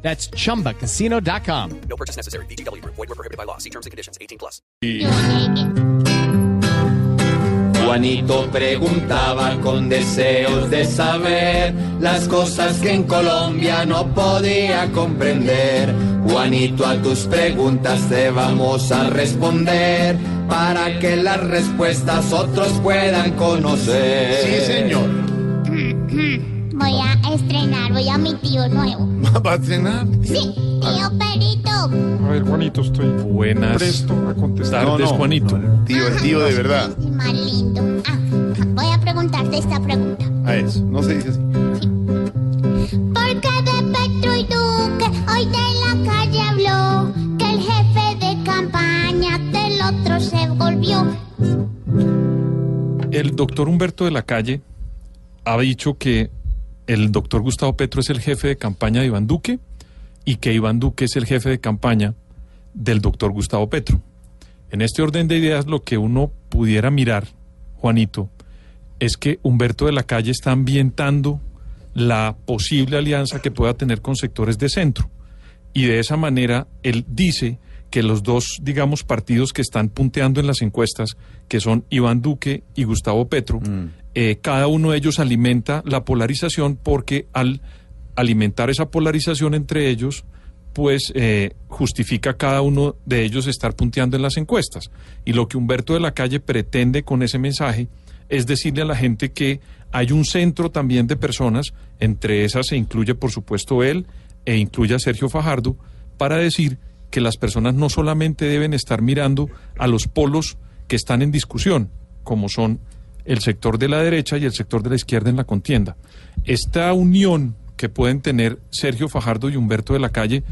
That's chumbacasino.com. No purchase necessary. BGW. Void were prohibited by law. See terms and conditions. 18 plus. Juanito preguntaba con deseos de saber las cosas que en Colombia no podía comprender. Juanito, a tus preguntas te vamos a responder para que las respuestas otros puedan conocer. Sí, señor. Voy a estrenar, voy a mi tío nuevo. ¿Va a estrenar? Sí, tío Perito. A ver, Juanito, estoy Buenas presto a contestar. tardes, Juanito. Tío, el tío de verdad. Es más lindo. Ah, voy a preguntarte esta pregunta. A eso, no se dice así. ¿Por qué de Petro y Duque hoy de la calle habló que el jefe de campaña del otro se volvió? El doctor Humberto de la Calle ha dicho que el doctor Gustavo Petro es el jefe de campaña de Iván Duque y que Iván Duque es el jefe de campaña del doctor Gustavo Petro. En este orden de ideas, lo que uno pudiera mirar, Juanito, es que Humberto de la Calle está ambientando la posible alianza que pueda tener con sectores de centro. Y de esa manera, él dice que los dos, digamos, partidos que están punteando en las encuestas, que son Iván Duque y Gustavo Petro, eh, cada uno de ellos alimenta la polarización porque al alimentar esa polarización entre ellos, pues eh, justifica cada uno de ellos estar punteando en las encuestas. Y lo que Humberto de la Calle pretende con ese mensaje es decirle a la gente que hay un centro también de personas, entre esas se incluye por supuesto él e incluye a Sergio Fajardo, para decir que las personas no solamente deben estar mirando a los polos que están en discusión, como son el sector de la derecha y el sector de la izquierda en la contienda. Esta unión que pueden tener Sergio Fajardo y Humberto de la Calle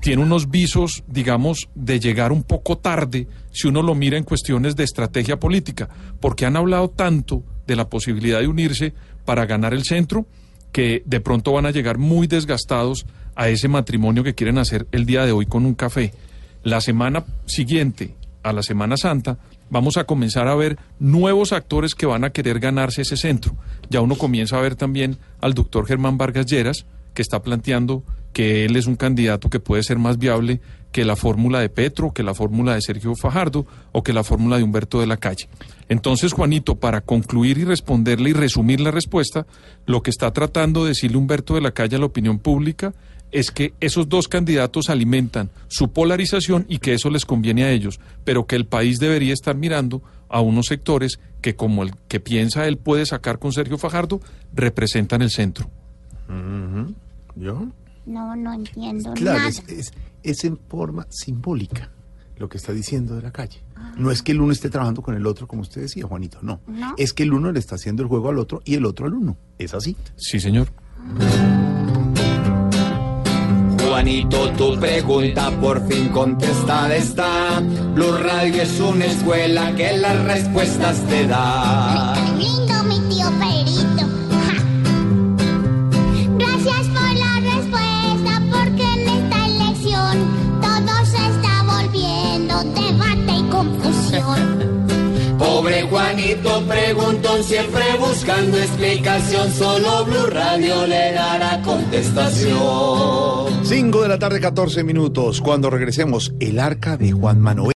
tiene unos visos, digamos, de llegar un poco tarde si uno lo mira en cuestiones de estrategia política, porque han hablado tanto de la posibilidad de unirse para ganar el centro que de pronto van a llegar muy desgastados a ese matrimonio que quieren hacer el día de hoy con un café. La semana siguiente, a la Semana Santa, vamos a comenzar a ver nuevos actores que van a querer ganarse ese centro. Ya uno comienza a ver también al doctor Germán Vargas Lleras, que está planteando que él es un candidato que puede ser más viable que la fórmula de Petro, que la fórmula de Sergio Fajardo o que la fórmula de Humberto de la Calle. Entonces, Juanito, para concluir y responderle y resumir la respuesta, lo que está tratando de decirle Humberto de la Calle a la opinión pública es que esos dos candidatos alimentan su polarización y que eso les conviene a ellos, pero que el país debería estar mirando a unos sectores que, como el que piensa él puede sacar con Sergio Fajardo, representan el centro. ¿Yo? No, no entiendo Claro, nada. es, es, es en forma simbólica lo que está diciendo de la calle. No es que el uno esté trabajando con el otro, como usted decía, Juanito, no. No. Es que el uno le está haciendo el juego al otro y el otro al uno. Es así. Sí, señor. Juanito, tu pregunta por fin contestada está. Blue Radio es una escuela que las respuestas te da. Pobre Juanito preguntó siempre buscando explicación. Solo Blue Radio le dará contestación. 5 de la tarde, 14 minutos. Cuando regresemos, el arca de Juan Manuel.